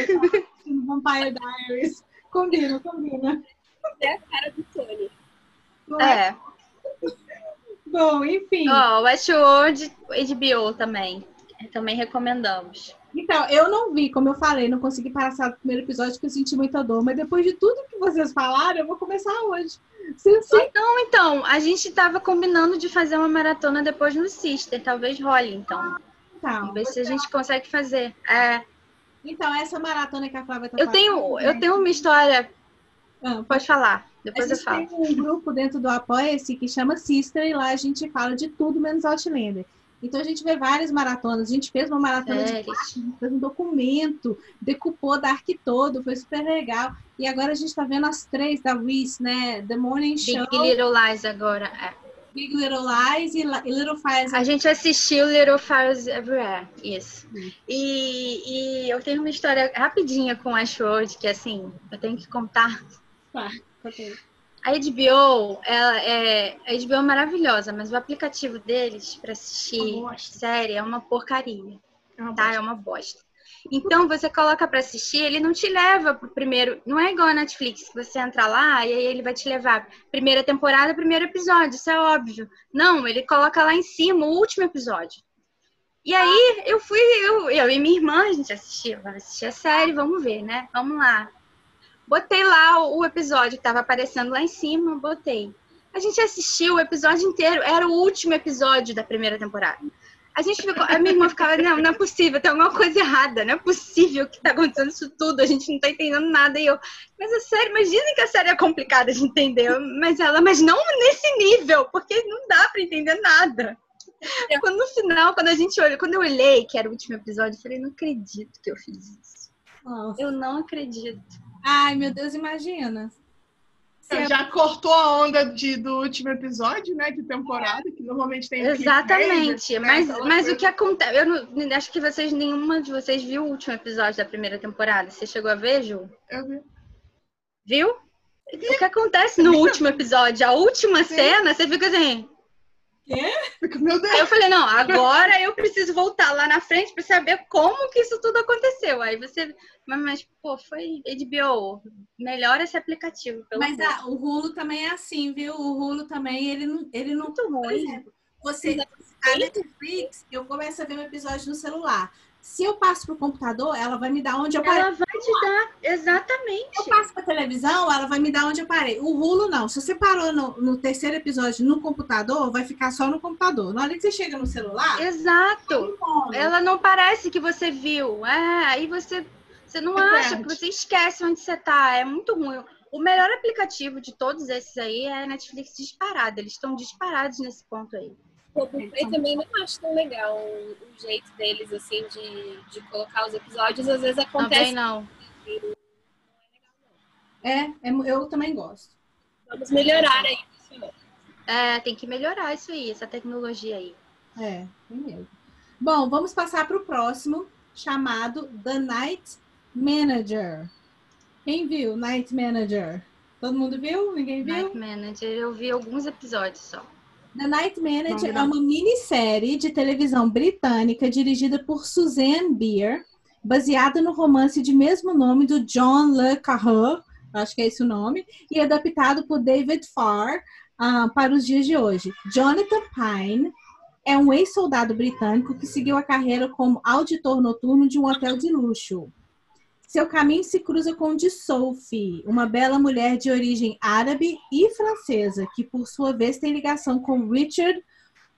no Vampire Diaries. Combina, combina. É a cara do Tony. É. é. Bom, enfim. Ó, oh, Westworld HBO também. Também recomendamos. Então, eu não vi, como eu falei, não consegui passar o primeiro episódio porque eu senti muita dor, mas depois de tudo que vocês falaram, eu vou começar hoje. Sim, sim. Não, então, a gente estava combinando de fazer uma maratona depois no Sister, talvez role, então. Tá, Vamos ver se a gente consegue fazer. É. Então, essa maratona que a Flávia tá eu tenho, Eu tenho uma história. Ah, pode falar, depois eu falo. tem um grupo dentro do Apoia-se que chama Sister, e lá a gente fala de tudo menos Outlander. Então a gente vê várias maratonas. A gente fez uma maratona é, de parte, fez um documento, decupou Dark todo, foi super legal. E agora a gente está vendo as três da Wiz, né? The Morning Show. Big Little Lies agora. É. Big Little Lies e, Little Fires. A gente assistiu Little Fires Everywhere, isso. Hum. E, e eu tenho uma história rapidinha com Ashworld, que assim, eu tenho que contar. Tá, ok. A HBO, ela é, a HBO é maravilhosa, mas o aplicativo deles para assistir série é uma porcaria. É uma tá? bosta. É uma bosta. Então você coloca para assistir, ele não te leva pro primeiro. Não é igual a Netflix, que você entra lá e aí ele vai te levar primeira temporada, primeiro episódio, isso é óbvio. Não, ele coloca lá em cima o último episódio. E aí eu fui, eu, eu e minha irmã, a gente assistia, vamos assistir a série, vamos ver, né? Vamos lá. Botei lá o, episódio que tava aparecendo lá em cima, botei. A gente assistiu o episódio inteiro, era o último episódio da primeira temporada. A gente ficou, a minha irmã ficava, não, não é possível, tem alguma coisa errada, não é possível que tá acontecendo isso tudo, a gente não tá entendendo nada. E eu, mas a série, mas dizem que a série é complicada de entender. Mas ela, mas não nesse nível, porque não dá pra entender nada. Quando no final, quando a gente olhou, quando eu olhei que era o último episódio, eu falei, não acredito que eu fiz isso. Nossa. Eu não acredito. Ai, meu Deus, imagina. Você já cortou a onda de, do último episódio, né? De temporada, que normalmente tem. Exatamente. né, Mas, mas o que acontece? Eu não, acho que vocês, nenhuma de vocês viu o último episódio da primeira temporada. Você chegou a ver, Ju? Eu vi. Viu? O que acontece no último episódio? A última cena, você fica assim. Fico, Meu Deus. Aí eu falei, não, agora eu preciso voltar lá na frente pra saber como que isso tudo aconteceu. Aí você. Mas, mas, pô, foi HBO. Melhora esse aplicativo, pelo Mas ah, o Rulo também é assim, viu? O Rulo também, ele não, ele não Muito Por ruim. exemplo, você, a Netflix, eu começo a ver um episódio no celular. Se eu passo pro computador, ela vai me dar onde eu parei. Ela vai te dar. Exatamente. Se eu passo pra televisão, ela vai me dar onde eu parei. O Rulo, não. Se você parou no, no terceiro episódio no computador, vai ficar só no computador. Na hora que você chega no celular, Exato. não. Ela não parece que você viu. É, aí você, você não Você acha, perde. você esquece onde você tá. É muito ruim. O melhor aplicativo de todos esses aí é a Netflix disparado. Eles estão disparados nesse ponto aí. O Play também não acho tão legal o, o jeito deles, assim, de, de colocar os episódios. Às vezes Também acontece. não. É, é, eu também gosto. Vamos melhorar aí. pessoal. É, tem que melhorar isso aí, essa tecnologia aí. É, tem mesmo. Bom, vamos passar para o próximo, chamado The Night Manager. Quem viu Night Manager? Todo mundo viu? Ninguém viu? Night Manager, eu vi alguns episódios só. The Night Manager é uma minissérie de televisão britânica dirigida por Suzanne Beer, baseada no romance de mesmo nome do John Le Carré, acho que é esse o nome, e adaptado por David Farr ah, para os dias de hoje. Jonathan Pine é um ex-soldado britânico que seguiu a carreira como auditor noturno de um hotel de luxo. Seu caminho se cruza com Sophie, uma bela mulher de origem árabe e francesa, que por sua vez tem ligação com Richard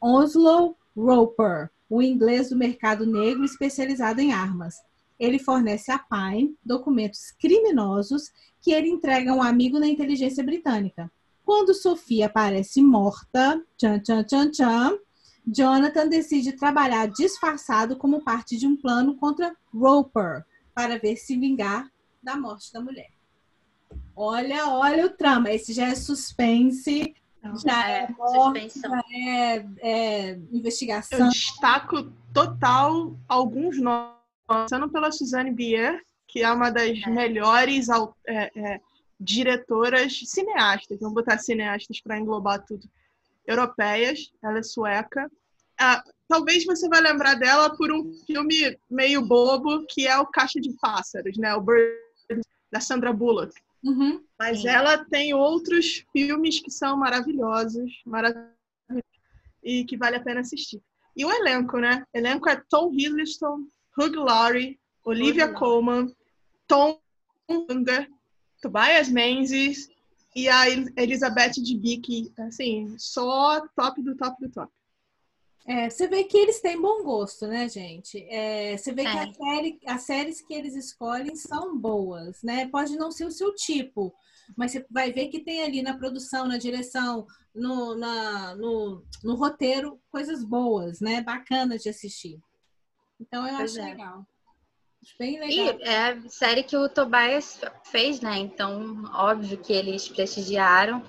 Onslow Roper, o inglês do mercado negro especializado em armas. Ele fornece a Pine documentos criminosos que ele entrega a um amigo na inteligência britânica. Quando Sophie aparece morta, tchan, tchan, tchan, tchan, Jonathan decide trabalhar disfarçado como parte de um plano contra Roper, para ver se vingar da morte da mulher. Olha, olha o trama. Esse já é suspense, já é, É, morte, já é, é Eu investigação. destaco total alguns nomes, começando pela Suzanne Bier, que é uma das É. melhores é, é, diretoras cineastas, vamos botar cineastas para englobar tudo, europeias. Ela é sueca. Talvez você vai lembrar dela por um filme meio bobo, que é o Caixa de Pássaros, né? O Bird, da Sandra Bullock. Uhum. Mas Sim. ela tem outros filmes que são maravilhosos, maravilhosos e que vale a pena assistir. E o elenco, né? O elenco é Tom Hiddleston, Hugh Laurie, Olivia Laurie. Colman, Tom Unger, Tobias Menzies e a El- Elizabeth Debicki. Assim, só top do top do top. É, você vê que eles têm bom gosto, né, gente? É, você vê que É. a série- as séries que eles escolhem são boas, né? Pode não ser o seu tipo, mas você vai ver que tem ali na produção, na direção, no, na- no, no roteiro, coisas boas, né? Bacanas de assistir. Então eu Pois acho é. legal. Acho bem E legal. é a série que o Tobias fez, né? Então, óbvio que eles prestigiaram.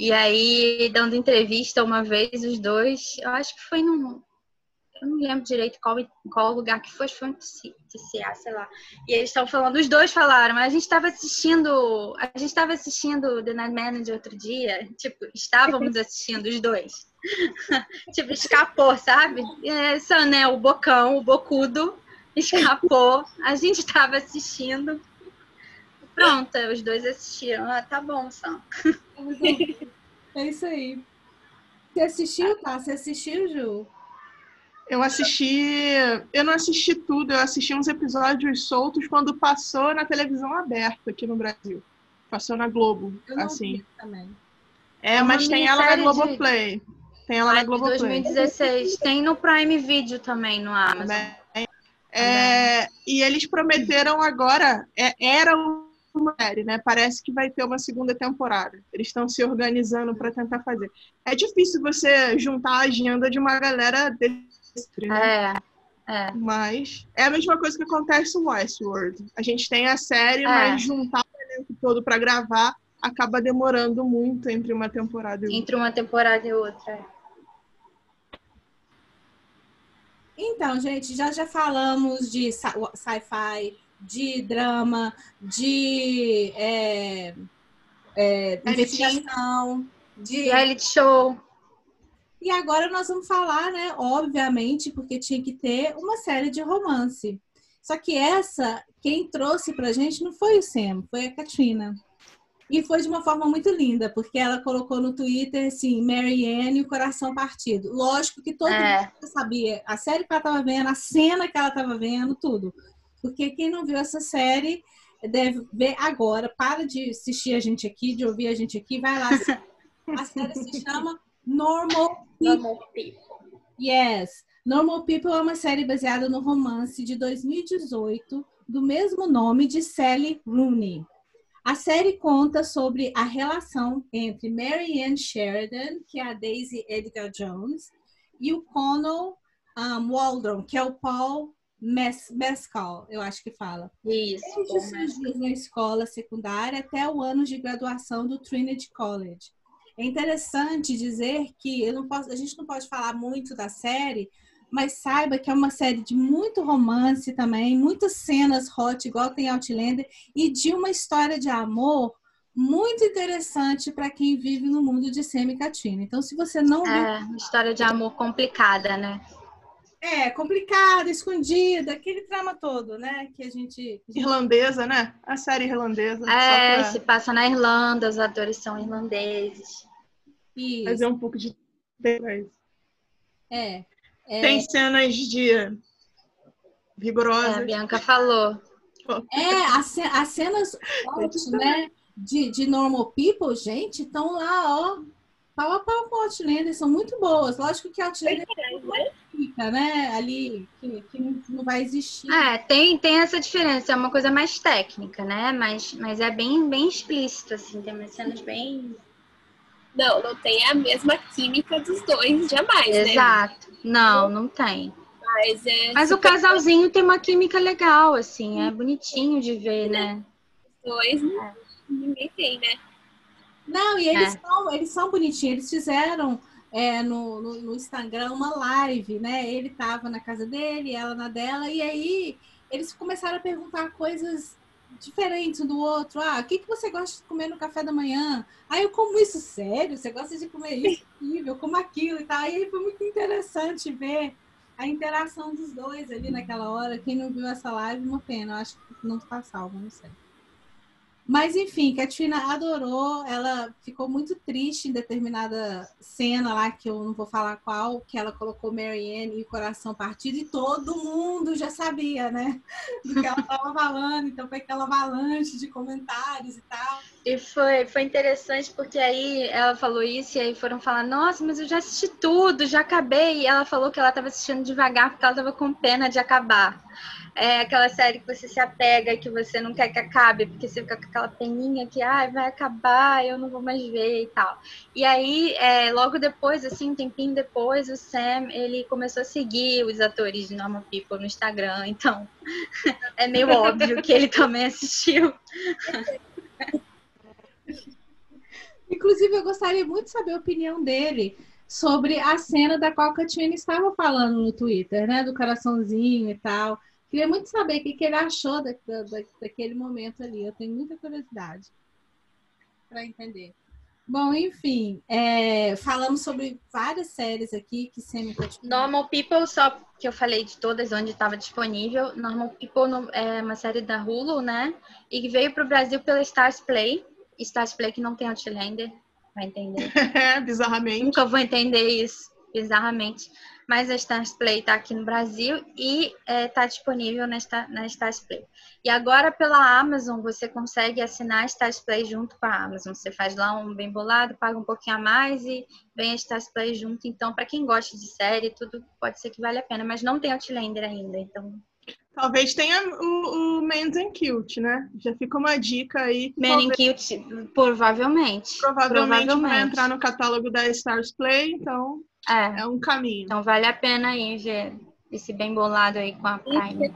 E aí, dando entrevista uma vez, os dois, eu acho que foi num. eu não lembro direito qual, qual lugar que foi, foi um TCA, sei lá. E eles estão falando, os dois falaram, mas a gente estava assistindo, a gente estava assistindo The Night Manager outro dia, tipo, estávamos assistindo os dois. tipo, escapou, sabe? Esse né, o bocão, o bocudo, escapou. A gente estava assistindo. Pronto, os dois assistiram. Ah, tá bom, Sam. É isso aí. Você assistiu, tá? Você assistiu, Ju? Eu assisti. Eu não assisti tudo, eu assisti uns episódios soltos quando passou na televisão aberta aqui no Brasil. Passou na Globo, Eu não assim. vi também. É, É mas tem ela na minissérie de- Globoplay. Tem ela na Globoplay. 2016. Tem no Prime Video também, no Amazon. Também. É, e eles prometeram agora, é, era uma série, né? Parece que vai ter uma segunda temporada. Eles estão se organizando para tentar fazer. É difícil você juntar a agenda de uma galera desse, né? É, é. Mas é a mesma coisa que acontece no Westworld. A gente tem a série, É. mas juntar o elenco todo para gravar acaba demorando muito entre uma temporada e outra. Entre uma temporada e outra. Então, gente, já já falamos de sci- sci-fi, de drama, de é, é, investigação, de Reality show. E agora nós vamos falar, né? Obviamente, porque tinha que ter uma série de romance. Só que essa, quem trouxe pra gente não foi o Sam, foi a Katrina. E foi de uma forma muito linda, porque ela colocou no Twitter assim, Mary Ann e o coração partido. Lógico que todo É. mundo sabia a série que ela estava vendo, a cena que ela estava vendo, tudo. Porque quem não viu essa série deve ver agora. Para de assistir a gente aqui, de ouvir a gente aqui, vai lá. A série se chama Normal Normal People. Yes. Normal People é uma série baseada no romance de 2018 do mesmo nome de Sally Rooney. A série conta sobre a relação entre Mary Ann Sheridan, que é a Daisy Edgar Jones, e o Connell um, Waldron, que é o Paul Mes Mescal, eu acho que fala. Isso. Desde seus dias na escola secundária até o ano de graduação do Trinity College. É interessante dizer que posso, a gente não pode falar muito da série, mas saiba que é uma série de muito romance também, muitas cenas hot, igual tem Outlander, e de uma história de amor muito interessante para quem vive no mundo de Sam e Katrina. Então, se você não viu É, uma história de amor complicada, né? É, complicada, escondida, aquele trama todo, né? Que a gente. Irlandesa, né? A série irlandesa. É, pra se passa na Irlanda, os atores são irlandeses. Isso, fazer um pouco de é. É, Tem cenas de É, a vigorosas. Bianca falou. é as, as cenas hot, né? De, de Normal People, gente, estão lá, ó. Pau a pau com Outlander, são muito boas. Lógico que Outlander fica, né? Ali, que, que não, vai existir. É, tem, tem essa diferença, é uma coisa mais técnica, né? Mas, mas é bem, bem explícito, assim, tem umas cenas bem. Não, não tem a mesma química dos dois, jamais, né? Exato. Não, não tem. Mas, é Mas o casalzinho tem uma química legal, assim, é bonitinho de ver, né? dois, ninguém tem, né? Não, e eles, É. são, eles são bonitinhos. Eles fizeram é, no, no, no Instagram uma live, né? Ele tava na casa dele, ela na dela, e aí eles começaram a perguntar coisas diferentes um do outro. Ah, o que, que você gosta de comer no café da manhã? Ah, eu como isso, sério? Você gosta de comer isso? Eu como aquilo e tal. E aí foi muito interessante ver a interação dos dois ali naquela hora. Quem não viu essa live, uma pena. Eu acho que não tá salvo, não sei. Mas enfim, Katrina adorou, ela ficou muito triste em determinada cena lá, que eu não vou falar qual, que ela colocou Marianne e o coração partido, e todo mundo já sabia, né? Do que ela estava falando, então foi aquela avalanche de comentários e tal. E foi, foi interessante porque aí ela falou isso e aí foram falar, nossa, mas eu já assisti tudo, já acabei. E ela falou que ela estava assistindo devagar porque ela estava com pena de acabar. É aquela série que você se apega, que você não quer que acabe, porque você fica com aquela peninha que ah, vai acabar, eu não vou mais ver e tal. E aí, é, logo depois, assim, um tempinho depois, o Sam, ele começou a seguir os atores de Normal People no Instagram, então é meio óbvio que ele também assistiu. Inclusive, eu gostaria muito de saber a opinião dele sobre a cena da qual a Katina estava falando no Twitter, né? Do coraçãozinho e tal. Queria muito saber o que, que ele achou da, da, daquele momento ali. Eu tenho muita curiosidade para entender. Bom, enfim, é, falamos sobre várias séries aqui que sempre Normal People, só que eu falei de todas onde estava disponível. Normal People é uma série da Hulu, né? E que veio para o Brasil pela Stars Play. Stars Play que não tem Outlander, vai entender. Bizarramente. Nunca vou entender isso, bizarramente mas a Stars Play está aqui no Brasil e está é, tá disponível na, na Stars Play. E agora pela Amazon você consegue assinar a Stars Play junto com a Amazon. Você faz lá um bem bolado, paga um pouquinho a mais e vem a Stars Play junto. Então, para quem gosta de série, tudo pode ser que vale a pena, mas não tem Outlander ainda, então Talvez tenha o, o Men's and Cute, né? Já fica uma dica aí. Men and Cute, provavelmente. provavelmente. Provavelmente vai entrar no catálogo da Stars Play, então é. é um caminho. Então vale a pena aí ver esse bem bolado aí com a Prime.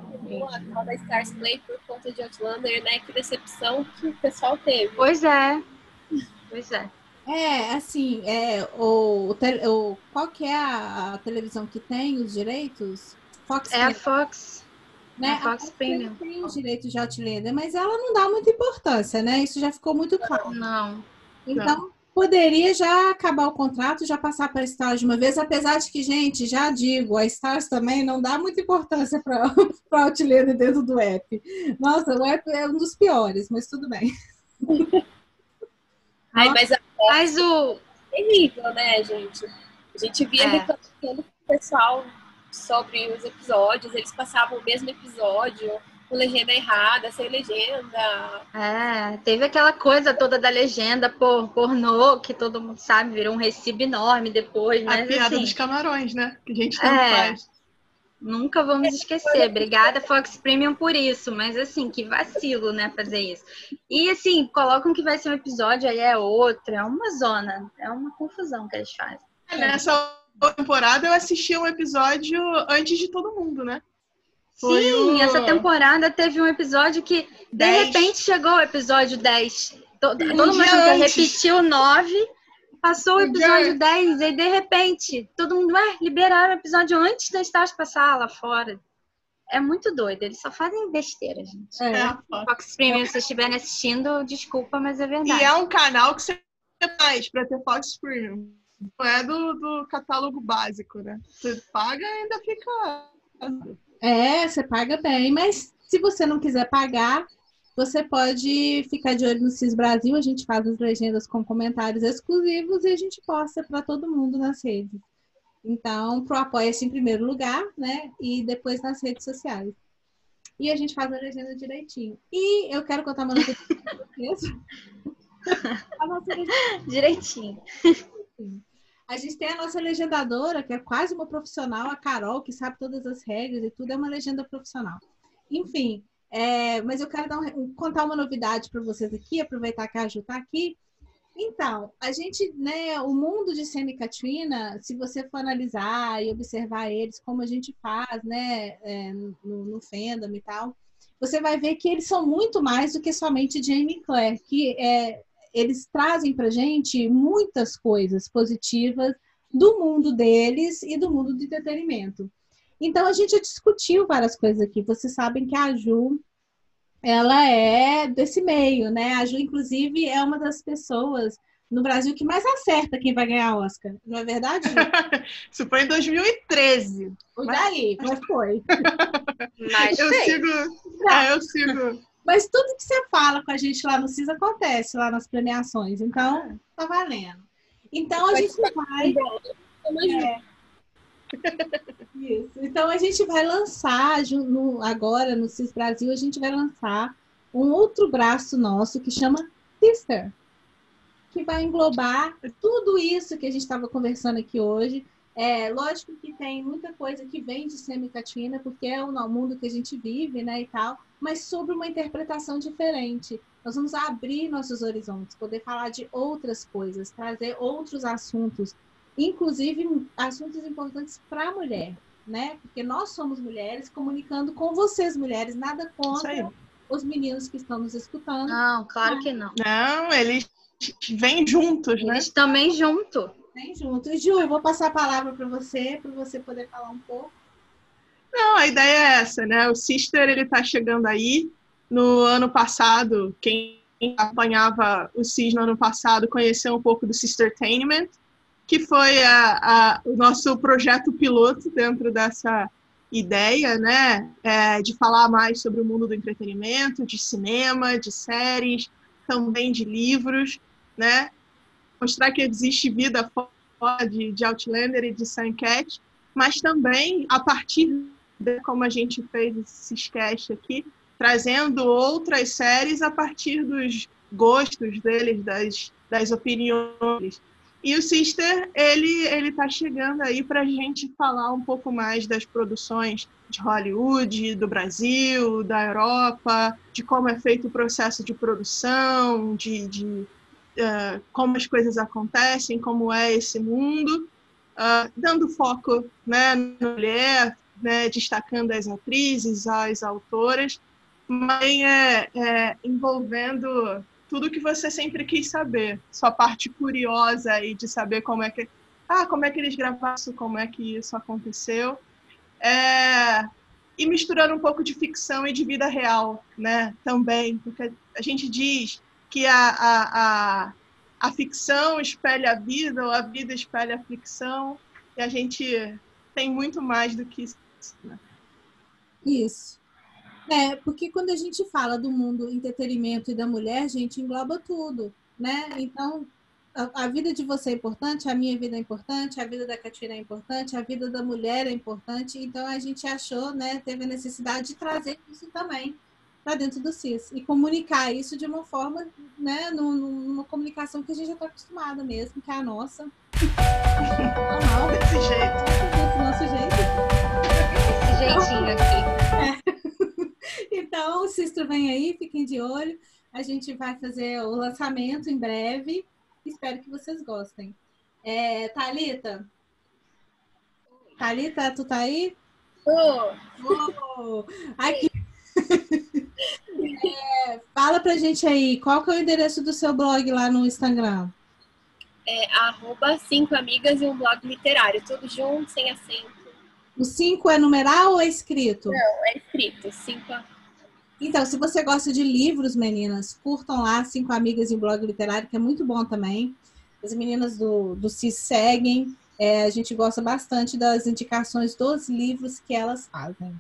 A da Stars Play por conta de Outlander, né? Que decepção que o pessoal teve. Pois é. Pois é. É, assim, é, o, o, qual que é a, a televisão que tem os direitos? Fox é a Fox. Né? A Fox, a Fox Premium. tem os direitos de Outlander, mas ela não dá muita importância, né? Isso já ficou muito claro. Não. Então, não poderia já acabar o contrato, já passar para a Stars de uma vez, apesar de que, gente, já digo, a Stars também não dá muita importância para o Outlander dentro do app. Nossa, o app é um dos piores, mas tudo bem. Ai, mas, mas o terrível, né, gente? A gente via é. reclamando com o pessoal sobre os episódios, eles passavam o mesmo episódio legenda errada, sem legenda. É, teve aquela coisa toda da legenda por pornô, que todo mundo sabe, virou um recibo enorme depois, né? A piada assim, dos camarões, né? Que a gente tanto é, faz. Nunca vamos esquecer. Obrigada, Fox Premium, por isso. Mas, assim, que vacilo, né, fazer isso. E, assim, colocam que vai ser um episódio, aí é outro. É uma zona. É uma confusão que eles fazem. Nessa temporada, eu assisti um episódio antes de todo mundo, né? Foi Sim, o... essa temporada teve um episódio que, de 10. repente, chegou o episódio 10. Todo, um todo mundo repetiu o 9, passou o episódio 10, e de repente, todo mundo, ué, liberaram o episódio antes da Stars passar lá fora. É muito doido, eles só fazem besteira, gente. É. Fox Premium, se vocês estiverem assistindo, desculpa, mas é verdade. E é um canal que você faz para ter Fox Premium. Não é do, do catálogo básico, né? Você paga e ainda fica é, você paga bem, mas se você não quiser pagar, você pode ficar de olho no CIS Brasil, a gente faz as legendas com comentários exclusivos e a gente posta para todo mundo nas redes. Então, pro apoia-se em primeiro lugar, né? E depois nas redes sociais. E a gente faz a legenda direitinho. E eu quero contar uma notícia. A nossa legenda... Direitinho. A gente tem a nossa legendadora, que é quase uma profissional, a Carol, que sabe todas as regras e tudo, é uma legenda profissional. Enfim, é, mas eu quero um, contar uma novidade para vocês aqui, aproveitar que a Ju está aqui. Então, a gente, né, o mundo de Sam Katrina, se você for analisar e observar eles, como a gente faz, né, é, no, no fandom e tal, você vai ver que eles são muito mais do que somente Jamie Claire, que é, eles trazem para gente muitas coisas positivas do mundo deles e do mundo do entretenimento. Então a gente já discutiu várias coisas aqui. Vocês sabem que a Ju ela é desse meio, né? A Ju, inclusive, é uma das pessoas no Brasil que mais acerta quem vai ganhar Oscar. Não é verdade? Isso foi em 2013. Foi mas... daí, mas foi. mas eu sei. sigo. É, eu sigo. Mas tudo que você fala com a gente lá no CIS acontece lá nas premiações. Então, tá valendo. Então a gente vai. É. Isso. Então a gente vai lançar agora no CIS Brasil, a gente vai lançar um outro braço nosso que chama Sister, que vai englobar tudo isso que a gente estava conversando aqui hoje. É, lógico que tem muita coisa que vem de semicatina, porque é o mundo que a gente vive, né, e tal, mas sobre uma interpretação diferente. Nós vamos abrir nossos horizontes, poder falar de outras coisas, trazer outros assuntos, inclusive assuntos importantes para a mulher, né? Porque nós somos mulheres comunicando com vocês, mulheres, nada contra os meninos que estão nos escutando. Não, claro que não. Não, eles vêm juntos, né? Eles também junto. Bem junto. E Ju, eu vou passar a palavra para você, para você poder falar um pouco. Não, a ideia é essa, né? O Sister, ele tá chegando aí. No ano passado, quem acompanhava o CIS no ano passado conheceu um pouco do Sistertainment, que foi a, a, o nosso projeto piloto dentro dessa ideia, né, é, de falar mais sobre o mundo do entretenimento, de cinema, de séries, também de livros, né, mostrar que existe vida fora de, de Outlander e de Suncat, mas também a partir como a gente fez esse sketch aqui, trazendo outras séries a partir dos gostos deles, das, das opiniões. E o Sister, ele ele está chegando aí para a gente falar um pouco mais das produções de Hollywood, do Brasil, da Europa, de como é feito o processo de produção, de, de uh, como as coisas acontecem, como é esse mundo, uh, dando foco né, na mulher, né, destacando as atrizes, as autoras, mas é, é envolvendo tudo que você sempre quis saber, sua parte curiosa aí de saber como é que ah, como é que eles gravaram isso, como é que isso aconteceu. É, e misturando um pouco de ficção e de vida real, né? Também, porque a gente diz que a, a, a, a ficção espelha a vida, ou a vida espelha a ficção, e a gente tem muito mais do que. Né? Isso. É, porque quando a gente fala do mundo entretenimento e da mulher, a gente engloba tudo, né? Então, a, a, vida de você é importante, a minha vida é importante, a vida da Catina é importante, a vida da mulher é importante. Então, a gente achou, né, teve a necessidade de trazer isso também para dentro do CIS e comunicar isso de uma forma, né, numa comunicação que a gente já está acostumada mesmo, que é a nossa. Desse jeito. Jeitinho aqui. É. Então, o Sistro vem aí, fiquem de olho. A gente vai fazer o lançamento em breve. Espero que vocês gostem. É, Thalita? Thalita, tu tá aí? Oh. oh. Aqui. é, fala pra gente aí, qual que é o endereço do seu blog lá no Instagram? É arroba cinco amigas e um blog literário, tudo junto, sem acento. O 5 é numeral ou é escrito? Não, é escrito. Cinco então, se você gosta de livros, meninas, curtam lá Cinco Amigas em Blog Literário, que é muito bom também. As meninas do, do CIS seguem. É, a gente gosta bastante das indicações dos livros que elas fazem.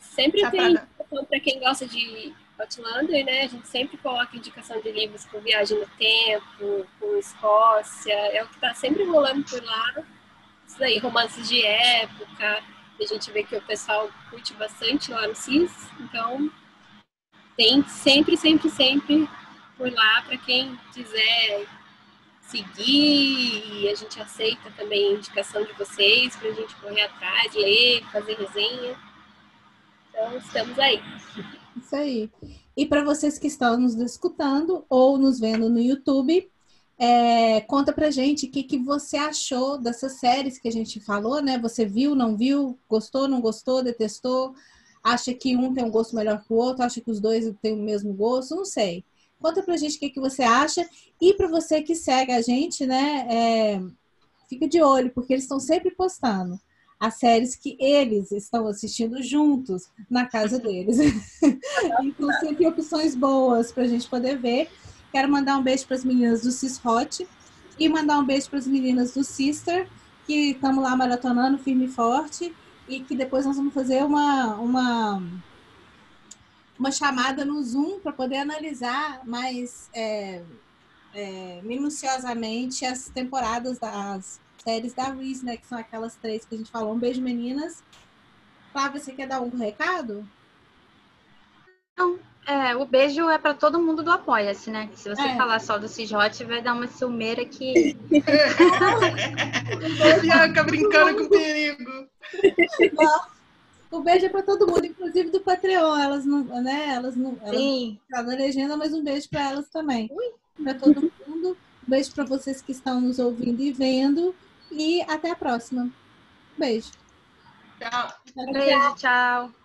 Sempre tem indicação para quem gosta de Outlander, né? A gente sempre coloca indicação de livros com Viagem no Tempo, com Escócia, é o que está sempre rolando por lá. Isso aí, romances de época. A gente vê que o pessoal curte bastante lá no CIS, então tem sempre, sempre, sempre por lá para quem quiser seguir e a gente aceita também a indicação de vocês para a gente correr atrás, ler, fazer resenha. Então, estamos aí. Isso aí. E para vocês que estão nos escutando ou nos vendo no YouTube, é, conta pra gente o que, que você achou dessas séries que a gente falou, né? Você viu, não viu, gostou, não gostou, detestou? acha que um tem um gosto melhor que o outro, acha que os dois têm o mesmo gosto, não sei. Conta pra gente o que, que você acha. E para você que segue a gente, né, é, fica de olho, porque eles estão sempre postando as séries que eles estão assistindo juntos na casa deles. então, sempre opções boas para a gente poder ver. Quero mandar um beijo para as meninas do Cis Hot e mandar um beijo para as meninas do Sister, que estamos lá maratonando firme e forte e que depois nós vamos fazer uma, uma, uma chamada no Zoom para poder analisar mais é, é, minuciosamente as temporadas das séries da Reese, né? Que são aquelas três que a gente falou. Um beijo, meninas. Flávia, você quer dar algum recado? Não. É, o beijo é para todo mundo do Apoia-se, né? Se você é. falar só do Cisjote, vai dar uma ciumeira que. Bianca brincando com perigo. O beijo é para todo mundo, inclusive do Patreon. Elas não, né? Elas não. Elas Sim. Não na legenda, mas um beijo para elas também. Para todo mundo. Um beijo para vocês que estão nos ouvindo e vendo. E até a próxima. Beijo. Tchau. Beijo, tchau.